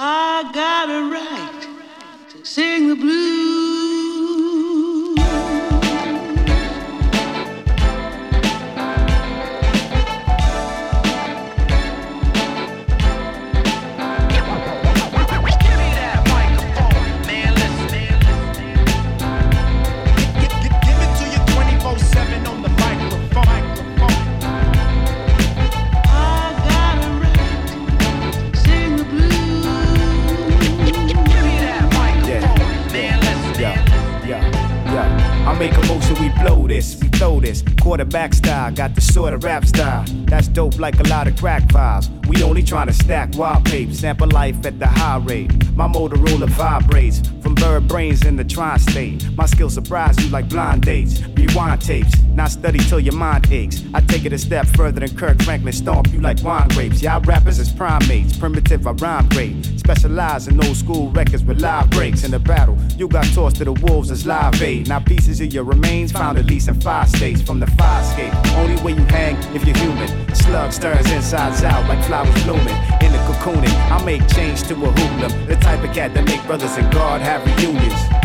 I got a right to sing the blues. Sort of rap style. That's dope like a lot of crack files. We only trying to stack wild papes, sample life at the high rate. My Motorola vibrates from bird brains in the tri-state. My skills surprise you like blind dates. Rewind tapes, not study till your mind aches. I take it a step further than Kirk Franklin, stomp you like wine grapes. Y'all rappers is primates, primitive, I rhyme great. Specialize in old school records with live breaks in the battle. You got tossed to the wolves as live aid. Now pieces of your remains found at least in five states from the fire escape. Only way you hang if you're human. Slug stirs insides out like flowers blooming. In the cocooning, I make change to a hoodlum. The type of cat that make brothers and God have reunions.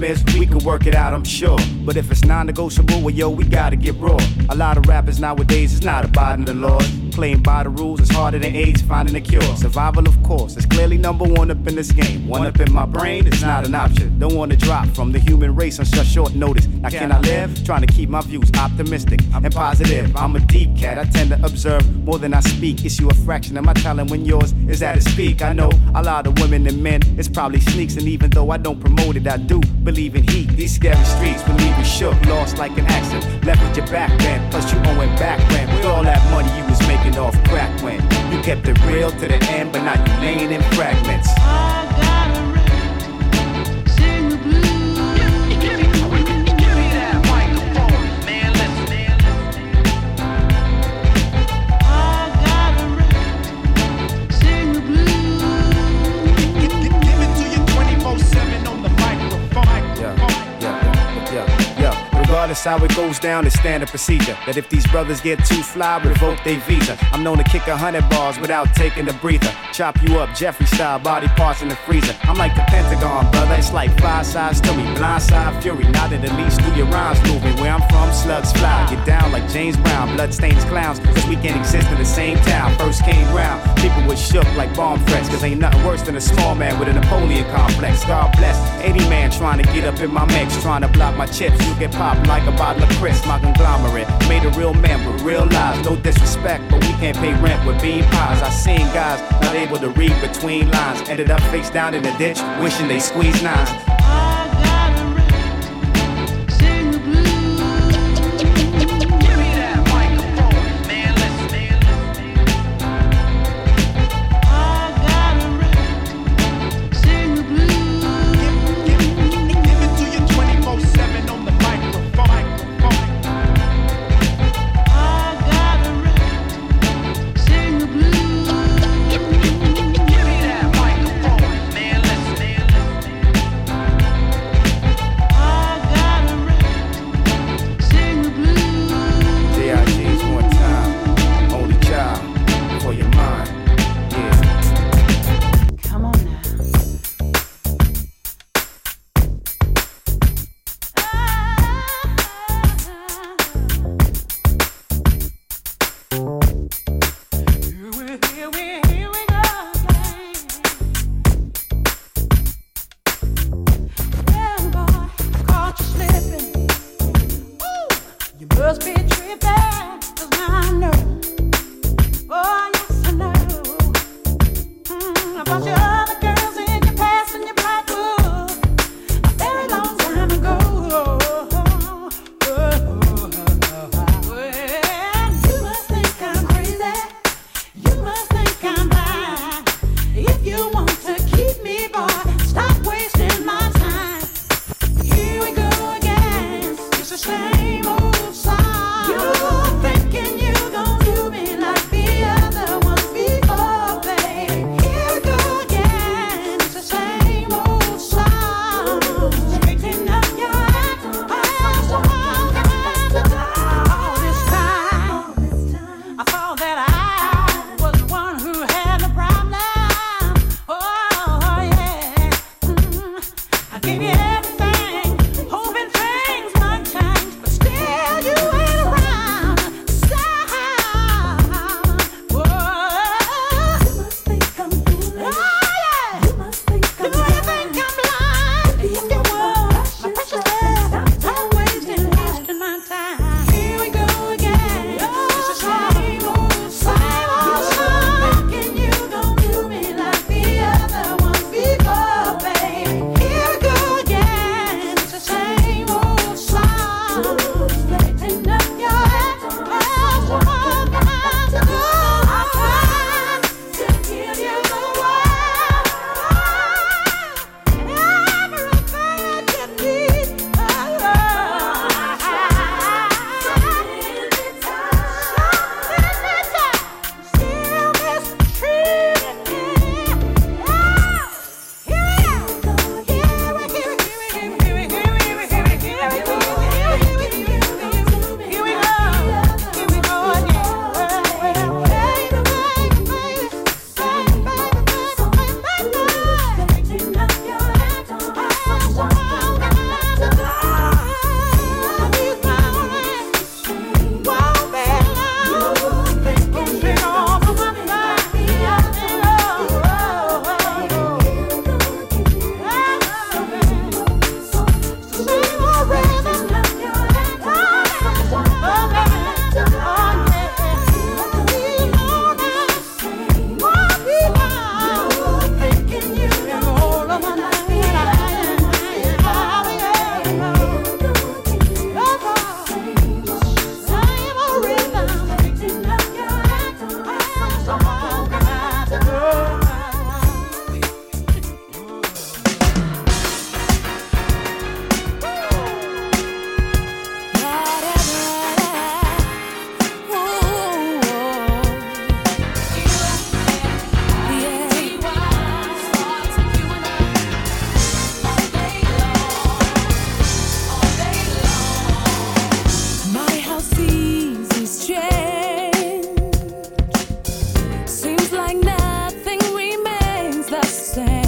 We can work it out, I'm sure. But if it's non negotiable, well, yo, we gotta get raw. A lot of rappers nowadays is not abiding the laws. Playing by the rules is harder than AIDS finding a cure. Survival, of course, is clearly number one up in this game. One up in my brain is not an option. Don't wanna drop from the human race on such short notice. Now, can I live? Trying to keep my views optimistic and positive. I'm a deep cat, I tend to observe more than I speak. Issue a fraction of my talent when yours is at its peak. I know a lot of women and men, it's probably sneaks, and even though I don't promote it, I do believe in heat. These scary streets will leave you shook, lost like an accident. Left with your back bent, plus you owing back rent. With all that money you was making off crack when you kept it real to the end, but now you laying in fragments. Regardless how it goes down, it's standard procedure. That if these brothers get too fly, revoke their visa. I'm known to kick a hundred bars without taking a breather. Chop you up, Jeffrey style, body parts in the freezer. I'm like the Pentagon, brother. It's like five sides to me. Blind side fury, not at the least do your rhymes moving. Where I'm from, slugs fly. Get down like James Brown, bloodstains clowns. Cause we can't exist in the same town. First came round, people were shook like bomb threats. Cause ain't nothing worse than a small man with a Napoleon complex. God bless. 80 man trying to get up in my mix, trying to block my chips. You get popped like like a bottle of Chris, my conglomerate. Made a real man with real lives, no disrespect, but we can't pay rent with bean pies. I seen guys not able to read between lines, ended up face down in the ditch, wishing they squeezed nines. the same.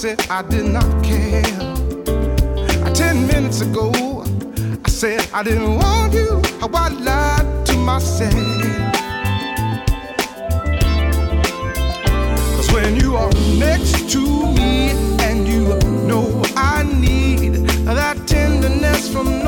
said I did not care. Uh, ten minutes ago, I said I didn't want you. How I lied to myself. Cause when you are next to me and you know I need that tenderness from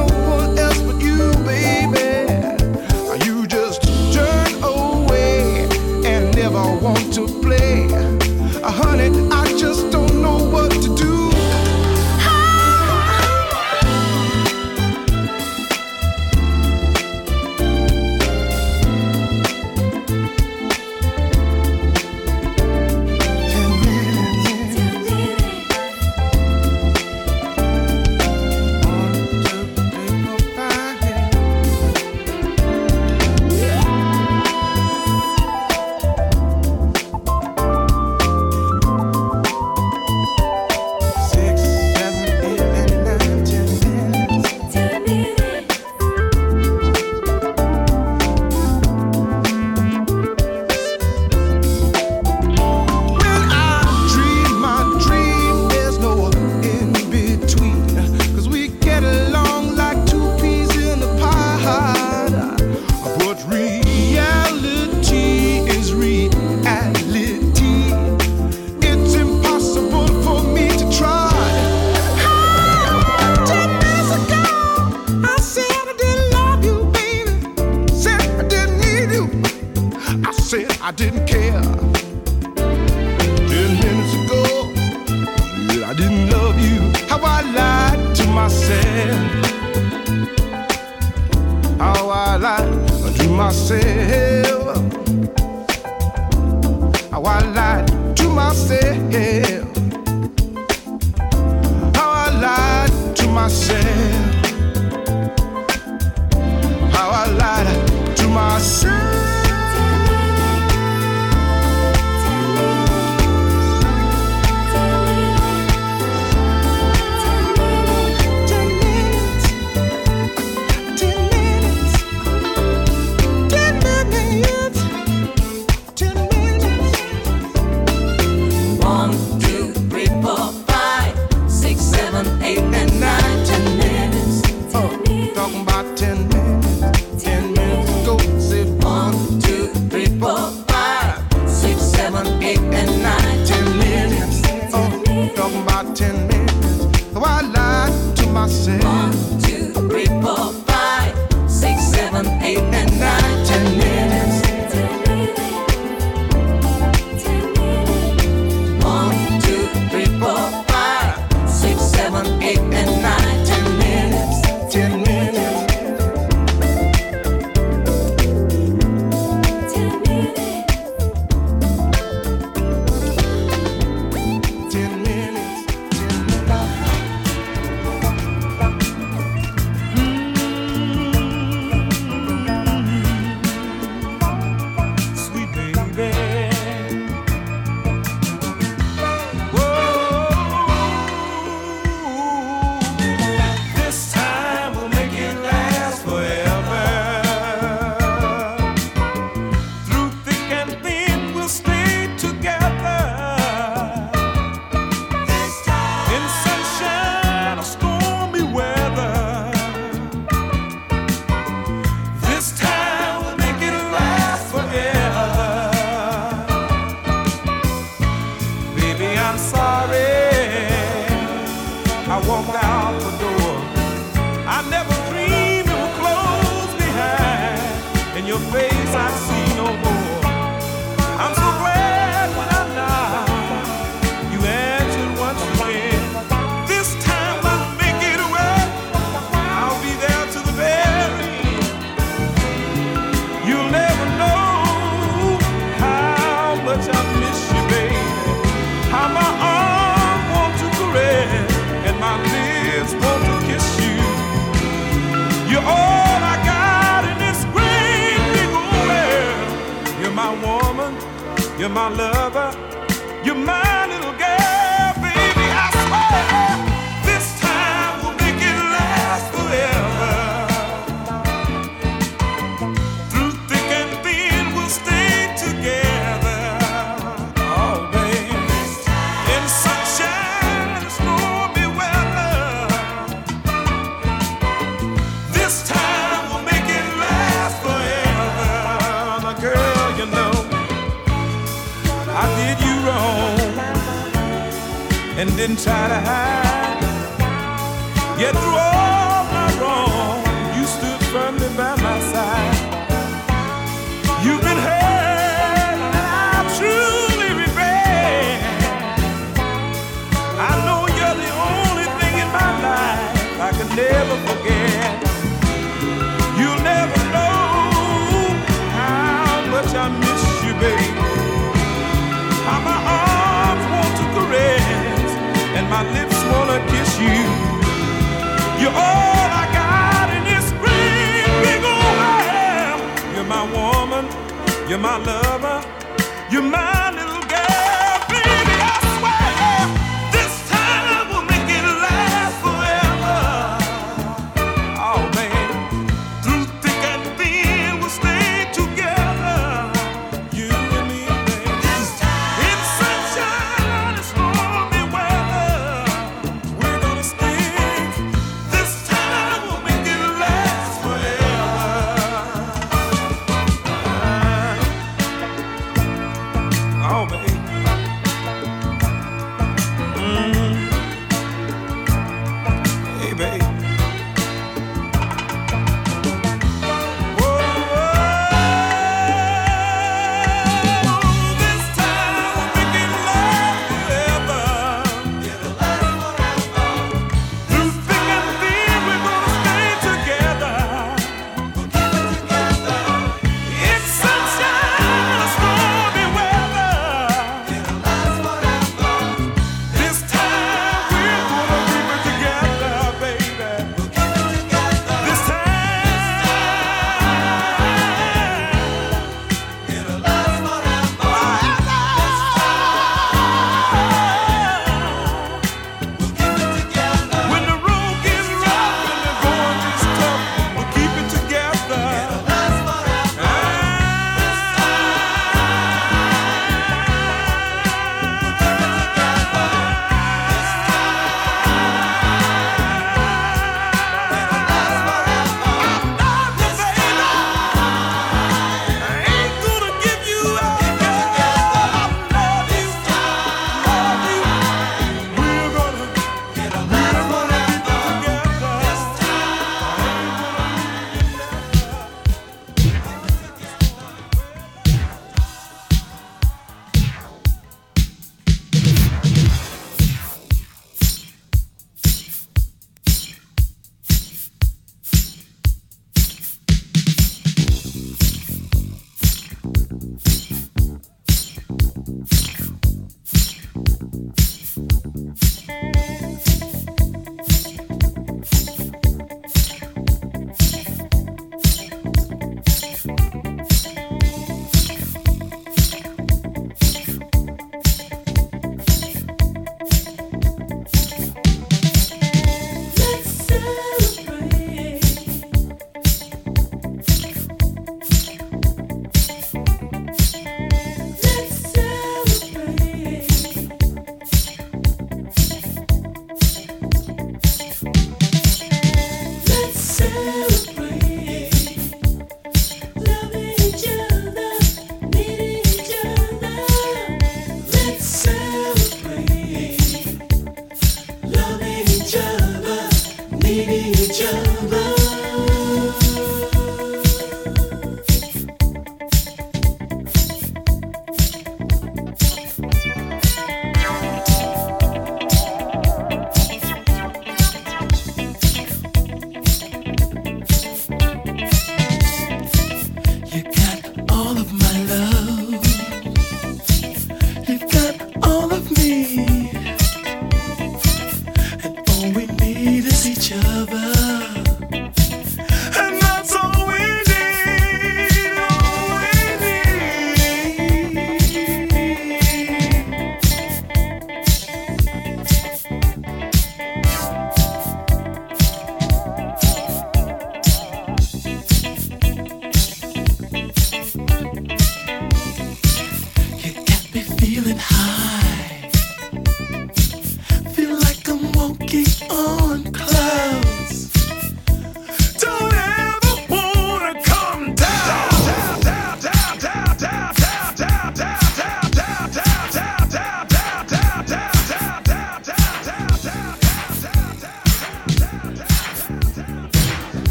How my arms want to caress, and my lips wanna kiss you. You're all I got in this big old You're my woman, you're my lover, you're my.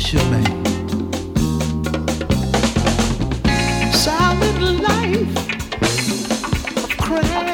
There on the avenue all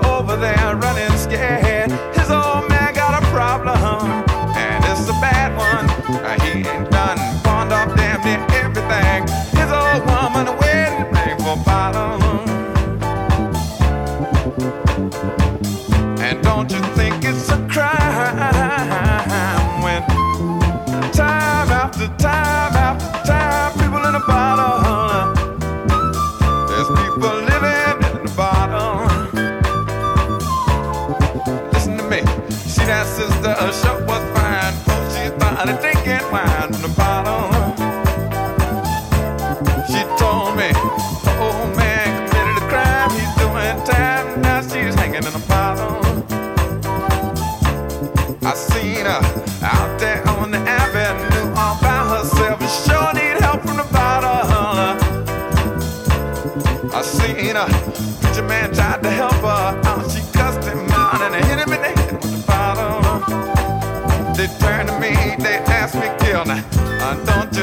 by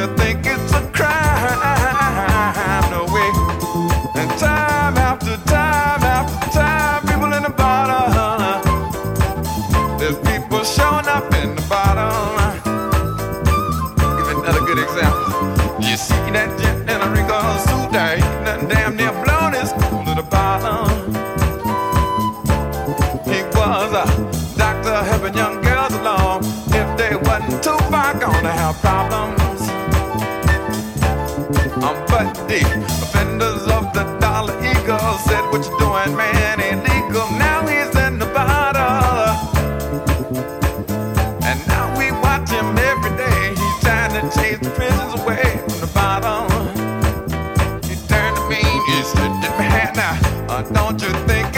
you think it's Uh, don't you think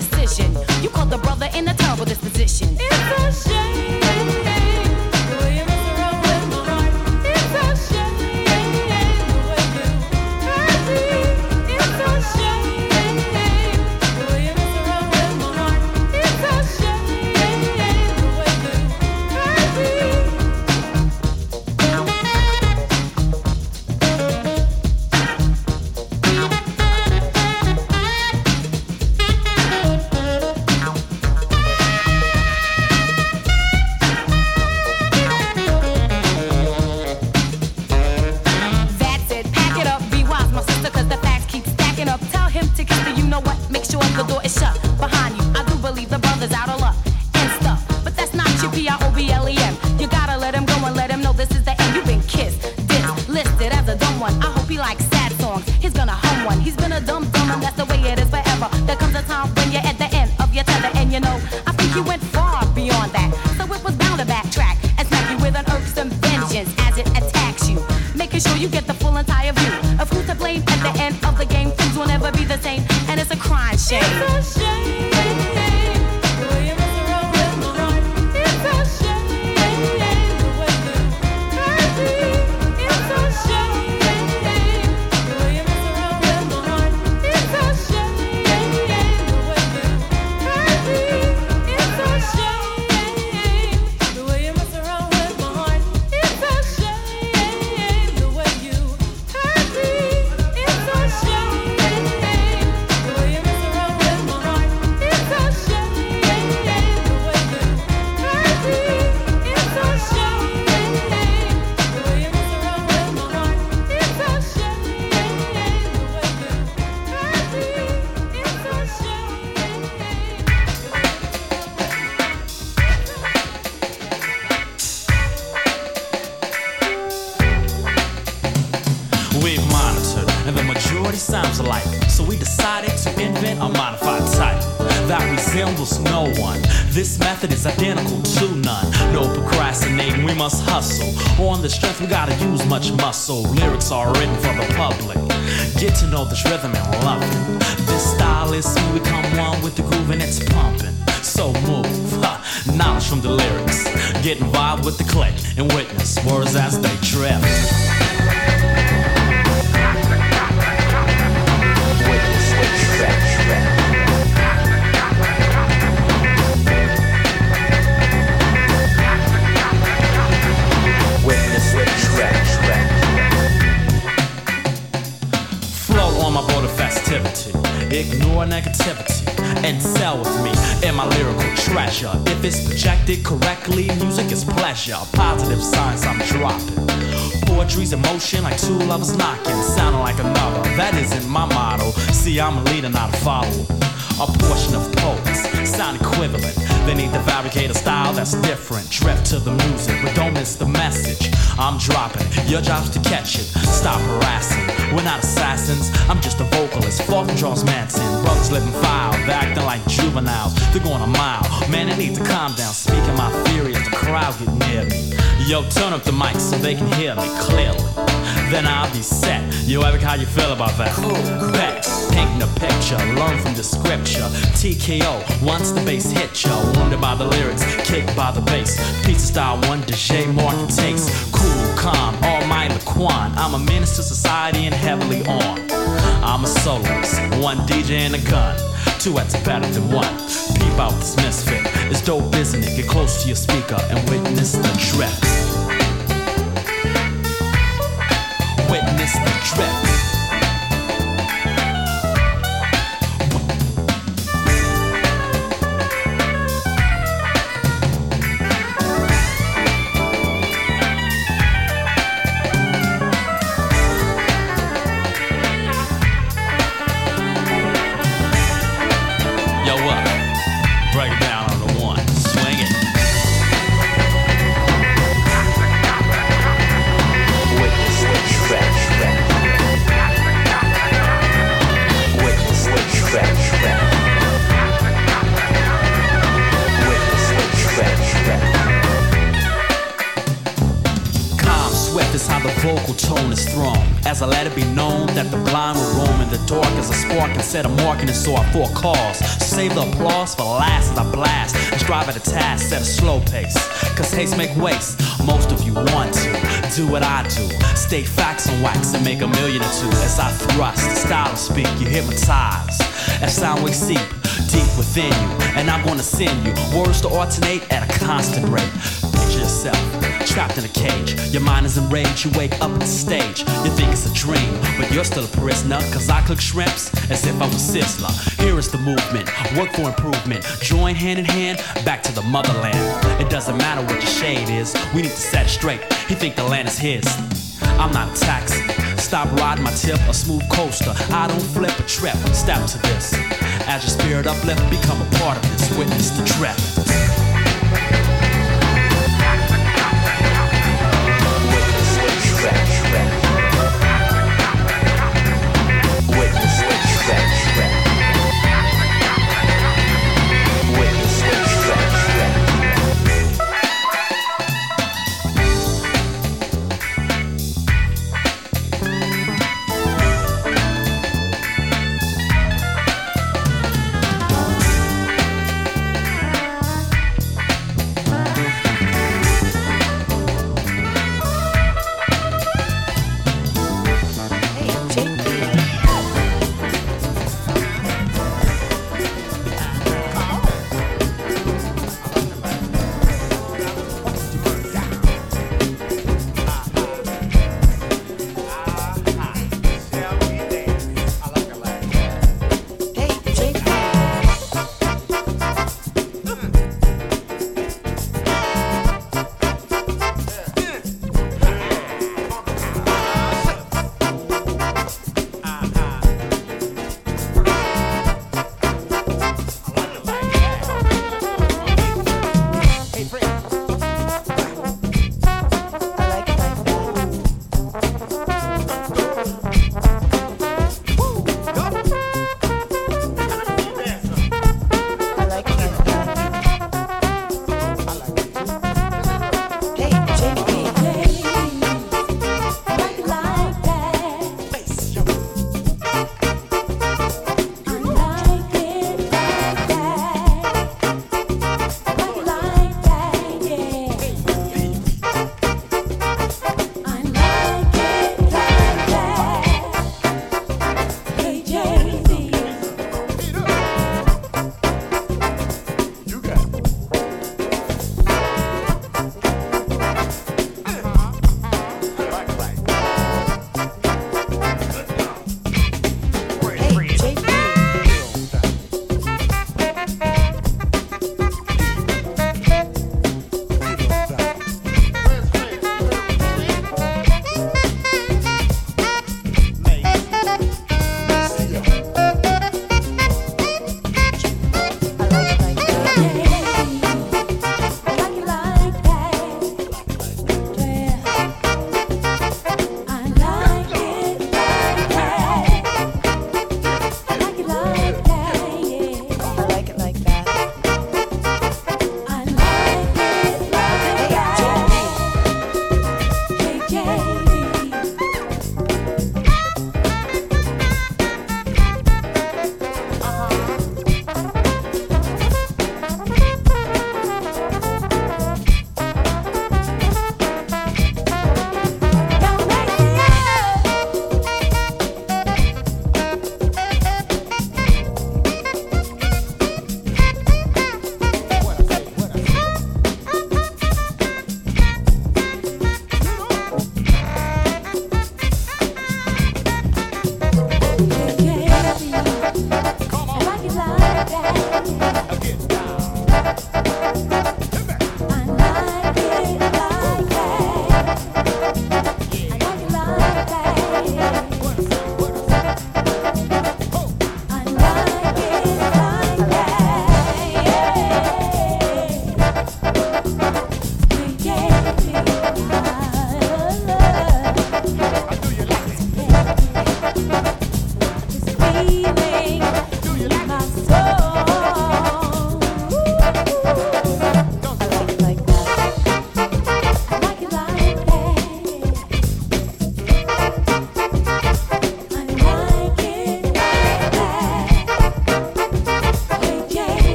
decision. You called the brother in a terrible disposition. It's a shame. method is identical to none. No procrastinating, we must hustle. On the strength, we gotta use much muscle. Lyrics are written for the public. Get to know this rhythm and love it. This style is we become one with the groove and it's pumping. So move, ha, knowledge from the lyrics. Get involved with the click and witness words as they drift. negativity and sell with me in my lyrical treasure. If it's projected correctly, music is pleasure. Positive signs I'm dropping. Poetry's emotion like two lovers knocking, sounding like another. That isn't my motto. See, I'm a leader, not a follower. A portion of poets sound equivalent your job's to catch it, stop harassing. We're not assassins, I'm just a vocalist. From Charles Manson. Brothers living foul, they're acting like juveniles. They're going a mile. Man, I need to calm down. Speaking my theory as the crowd get near me. Yo, turn up the mic so they can hear me clearly. Then I'll be set. Yo, Epic, how you feel about that? Cool. Bet, painting a picture, learn from the scripture. TKO, once the bass hit you, wounded by the lyrics, kicked by the bass. Pizza style, one DJ Martin takes. Cool, calm, all mind Laquan. I'm a menace to society and heavily on. I'm a soloist, one DJ and a gun. Two heads better than one. Peep out this misfit. It's dope, isn't it? Get close to your speaker and witness the trip. Witness the trip. So I for cause. Save the applause for last as I blast and strive at a task, set a slow pace. Cause haste make waste. Most of you want to do what I do. State facts on wax and make a million or two. As I thrust, the style of speak, you hypnotize. As sound we seep deep within you, and I'm gonna send you words to alternate at a constant rate. Picture yourself trapped in a cage. Your mind is enraged, you wake up at the stage. You think it's a dream, but you're still a prisoner. Cause I cook shrimps as if I was Sizzler. Here is the movement, work for improvement. Join hand in hand, back to the motherland. It doesn't matter what your shade is, we need to set it straight. He think the land is his. I'm not a taxi. Stop riding my tip, a smooth coaster. I don't flip a trip. Step to this. As your spirit uplift, become a part of this. Witness the trip.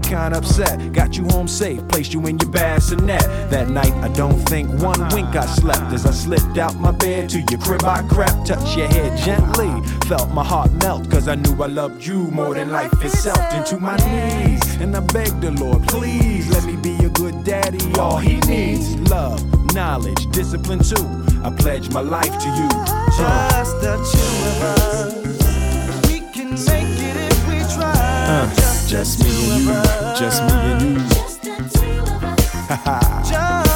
Got kinda upset. Got you home safe, placed you in your bassinet. That night, I don't think one wink I slept as I slipped out my bed to your crib. I crept, touched your head gently, felt my heart melt, cause I knew I loved you more than life itself. Into my knees, and I begged the Lord, please let me be a good daddy. All he needs, love, knowledge, discipline too. I pledge my life to you. Just the two of us. We can make Uh, just me and you, just me and you. Just the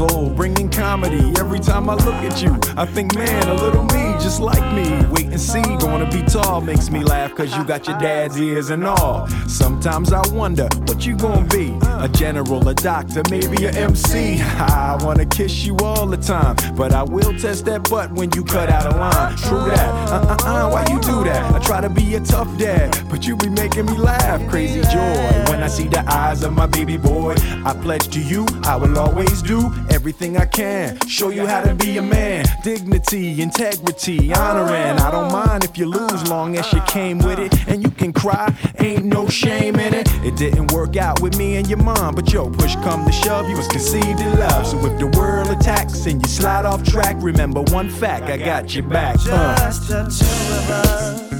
Bringing comedy. Every time I look at you, I think, man, a little me, just like me. Wait and see, gonna be tall, makes me laugh, cause you got your dad's ears and all. Sometimes I wonder, what you gonna be? A general, a doctor, maybe a MC. I wanna kiss you all the time, but I will test that butt when you cut out a line. True that, uh uh uh, why you do that? I try to be a tough dad, but you be making me laugh. Crazy joy when I see the eyes of my baby boy. I pledge to you, I will always do everything I can. Show you how to be a man. Dignity, integrity, honoring. I don't mind if you lose, long as you came with it. And you can cry, ain't no shame in it. It didn't work out with me and your mom, but yo, push come to shove, you was conceived in love. So if the world attacks and you slide off track, remember one fact, I got your back. Uh. Just the two of us.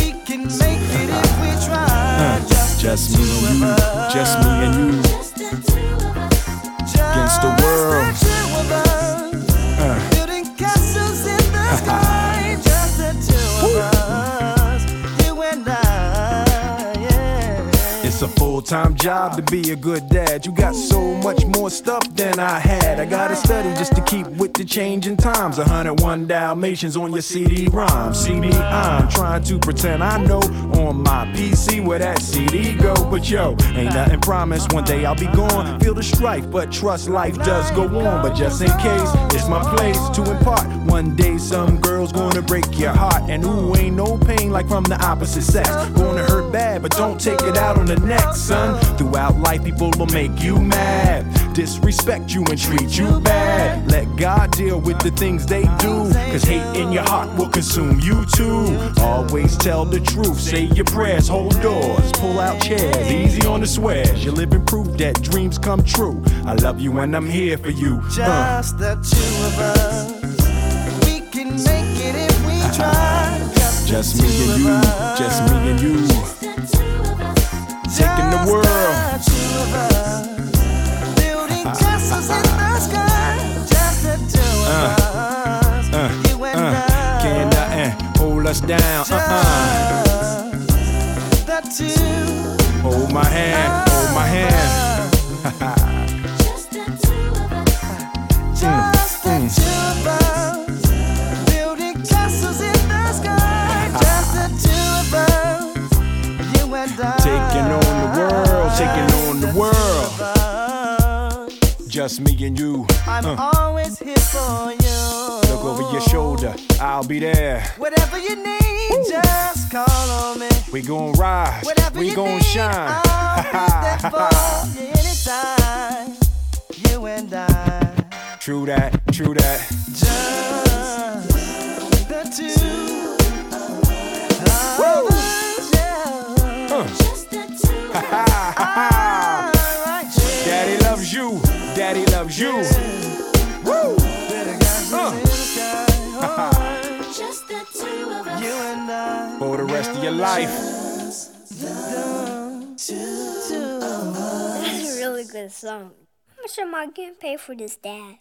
We can make it if we try. Just, Just me and you, just me and you. Against the world. Just the two of us. Uh. Building castles in the sky. It's a full time job to be a good dad. You got so much more stuff than I had. I gotta study just to keep with the changing times. 101 Dalmatians on your CD ROM. Me, I'm trying to pretend I know on my PC where that CD go. But yo, ain't nothing promised. One day I'll be gone. Feel the strife, but trust life does go on. But just in case, it's my place to impart. One day some girl's gonna break your heart. And ooh, ain't no like from the opposite sex. Gonna hurt bad, but don't take it out on the next, son. Throughout life, people will make you mad, disrespect you and treat you bad. Let God deal with the things they do, cause hate in your heart will consume you too. Always tell the truth, say your prayers, hold doors, pull out chairs, easy on the swears. You're living proof that dreams come true. I love you and I'm here for you. Uh. Just the two of us. We can make it if we try. Just, me and you, just me and you. Just the two of us. Taking the world. the two of us. Building castles in the sky. Just the two of uh, us. Uh, you and uh, I. Can't nothing hold us down. Uh-uh. The two. Hold my hand, hold my hand. Just the two of us. Mm, just the mm. two taking on the world. Just me and you. I'm Uh, always here for you. look over your shoulder, I'll be there. Whatever you need, just call on me. We gon' rise, Whatever we you gon' shine. I'll be there for you anytime. You and I. True that, true that. Just the two of us, yeah. Just the two of us. Alright, yeah. Daddy loves you, daddy loves you. Woo! Uh. in the sky, alright. Just the two of us. You and I. For the rest of your life. That's a really good song. How much am I getting paid for this, Dad?